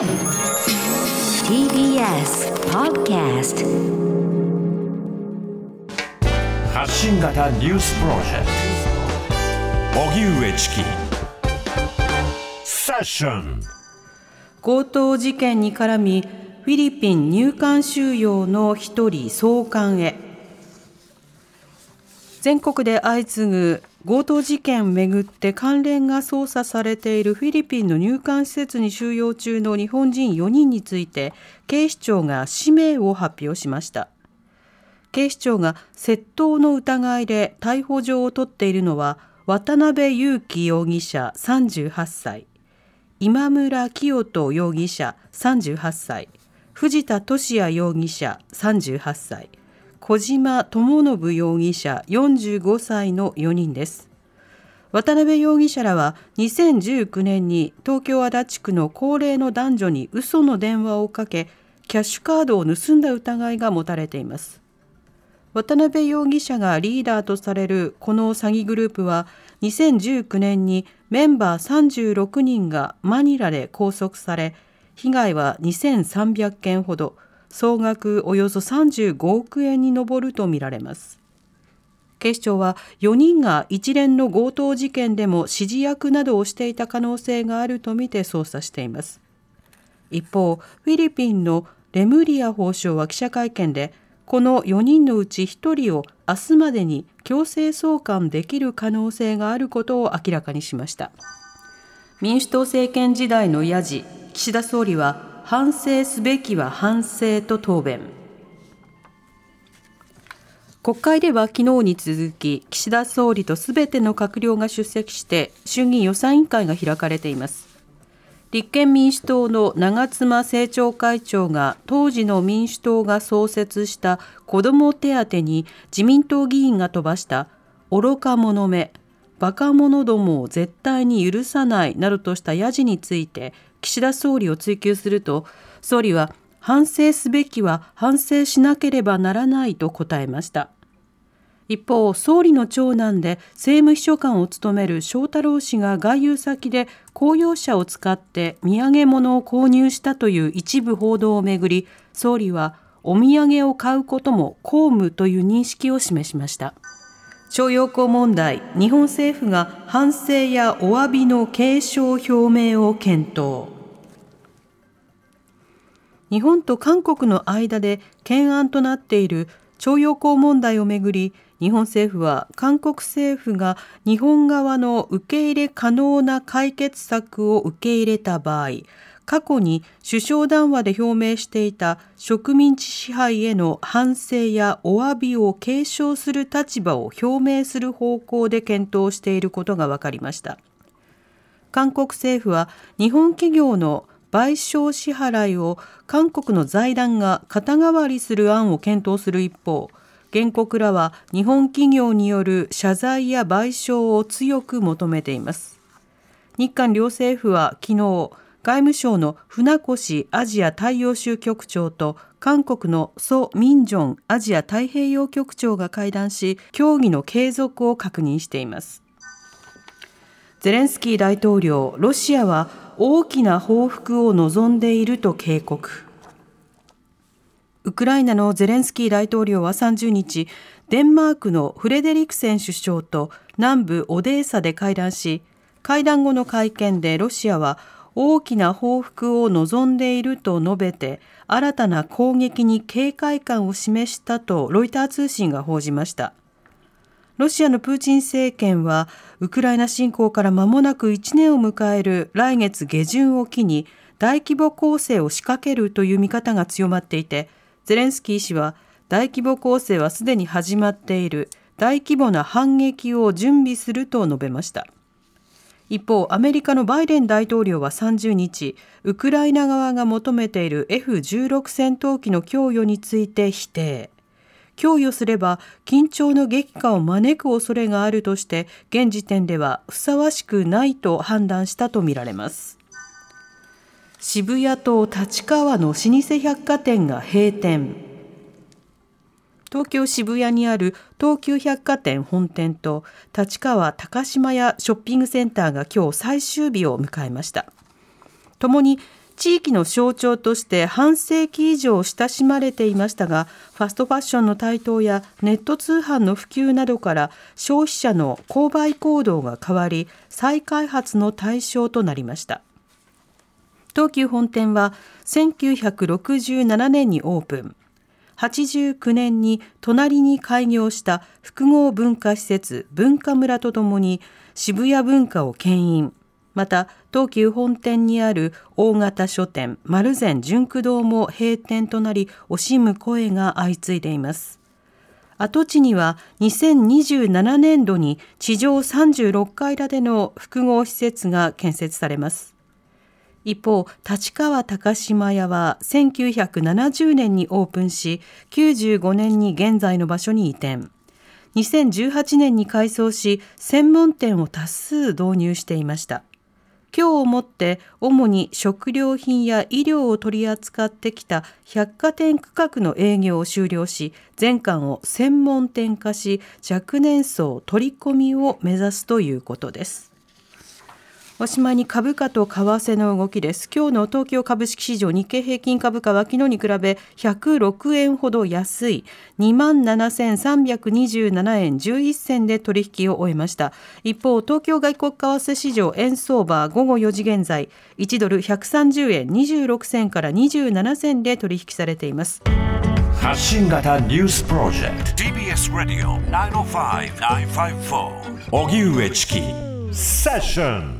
TBS Podcast 発信型ニュースプロジェクト。荻上チキセッション強盗事件に絡みフィリピン入管収容の一人送還へ。全国で相次ぐ強盗事件をめぐって関連が捜査されているフィリピンの入管施設に収容中の日本人4人について警視庁が氏名を発表しました。警視庁が窃盗の疑いで逮捕状を取っているのは渡辺優樹容疑者38歳。今村清人容疑者38歳。藤田聖也容疑者38歳。小島智信容疑者45歳の4人です。渡辺容疑者らは2019年に東京足立区の高齢の男女に嘘の電話をかけキャッシュカードを盗んだ疑いが持たれています。渡辺容疑者がリーダーとされるこの詐欺グループは2019年にメンバー36人がマニラで拘束され被害は2300件ほど。総額およそ35億円に上るとみられます。警視庁は4人が一連の強盗事件でも指示役などをしていた可能性があるとみて捜査しています。一方フィリピンのレムリア法相は記者会見でこの4人のうち1人を明日までに強制送還できる可能性があることを明らかにしました。民主党政権時代のヤジ岸田総理は反省すべきは反省と答弁。国会では昨日に続き岸田総理とすべての閣僚が出席して衆議院予算委員会が開かれています。立憲民主党の長妻政調会長が当時の民主党が創設した子ども手当に自民党議員が飛ばした愚か者めバカ者どもを絶対に許さないなどとしたヤジについて岸田総理を追及すると総理は反省すべきは反省しなければならないと答えました。一方総理の長男で政務秘書官を務める翔太郎氏が外遊先で公用車を使って土産物を購入したという一部報道をめぐり総理はお土産を買うことも公務という認識を示しました。徴用工問題日本政府が反省やお詫びの継承表明を検討。日本と韓国の間で懸案となっている徴用工問題をめぐり日本政府は韓国政府が日本側の受け入れ可能な解決策を受け入れた場合過去に首相談話で表明していた植民地支配への反省やお詫びを継承する立場を表明する方向で検討していることが分かりました。韓国政府は日本企業の賠償支払いを韓国の財団が肩代わりする案を検討する一方原告らは日本企業による謝罪や賠償を強く求めています。日韓両政府は昨日外務省の船越アジア太陽州局長と韓国のソ・ミンジョンアジア太平洋局長が会談し協議の継続を確認しています。ゼレンスキー大統領ロシアは大きな報復を望んでいると警告。ウクライナのゼレンスキー大統領は30日、デンマークのフレデリクセン首相と南部オデーサで会談し、会談後の会見でロシアは大きな報復を望んでいると述べて、新たな攻撃に警戒感を示したとロイター通信が報じました。ロシアのプーチン政権は、ウクライナ侵攻から間もなく1年を迎える来月下旬を機に、大規模攻勢を仕掛けるという見方が強まっていて、ゼレンスキー氏は大規模攻勢はすでに始まっている大規模な反撃を準備すると述べました一方アメリカのバイデン大統領は30日ウクライナ側が求めている F16 戦闘機の供与について否定。供与すれば緊張の激化を招く恐れがあるとして現時点ではふさわしくないと判断したとみられます。渋谷と立川の老舗百貨店が閉店。東京渋谷にある東急百貨店本店と立川高島屋ショッピングセンターが今日最終日を迎えました。共に地域の象徴として半世紀以上親しまれていましたがファストファッションの台頭やネット通販の普及などから消費者の購買行動が変わり再開発の対象となりました。東急本店は1967年にオープン。89年に隣に開業した複合文化施設文化村とともに渋谷文化を牽引。また東急本店にある大型書店丸善純駆堂も閉店となり惜しむ声が相次いでいます。跡地には2027年度に地上36階建ての複合施設が建設されます。一方立川高島屋は1970年にオープンし95年に現在の場所に移転。2018年に改装し専門店を多数導入していました。今日をもって主に食料品や医療を取り扱ってきた百貨店区画の営業を終了し全館を専門店化し若年層取り込みを目指すということです。おしまいに株価と為替の動きです。今日の東京株式市場日経平均株価は昨日に比べ106円ほど安い27,327円11銭で取引を終えました。一方、東京外国為替市場円相場午後4時現在1ドル130円26銭から27銭で取引されています。発信型ニュースプロジェクト TBS ラディオ905-954荻上チキセッション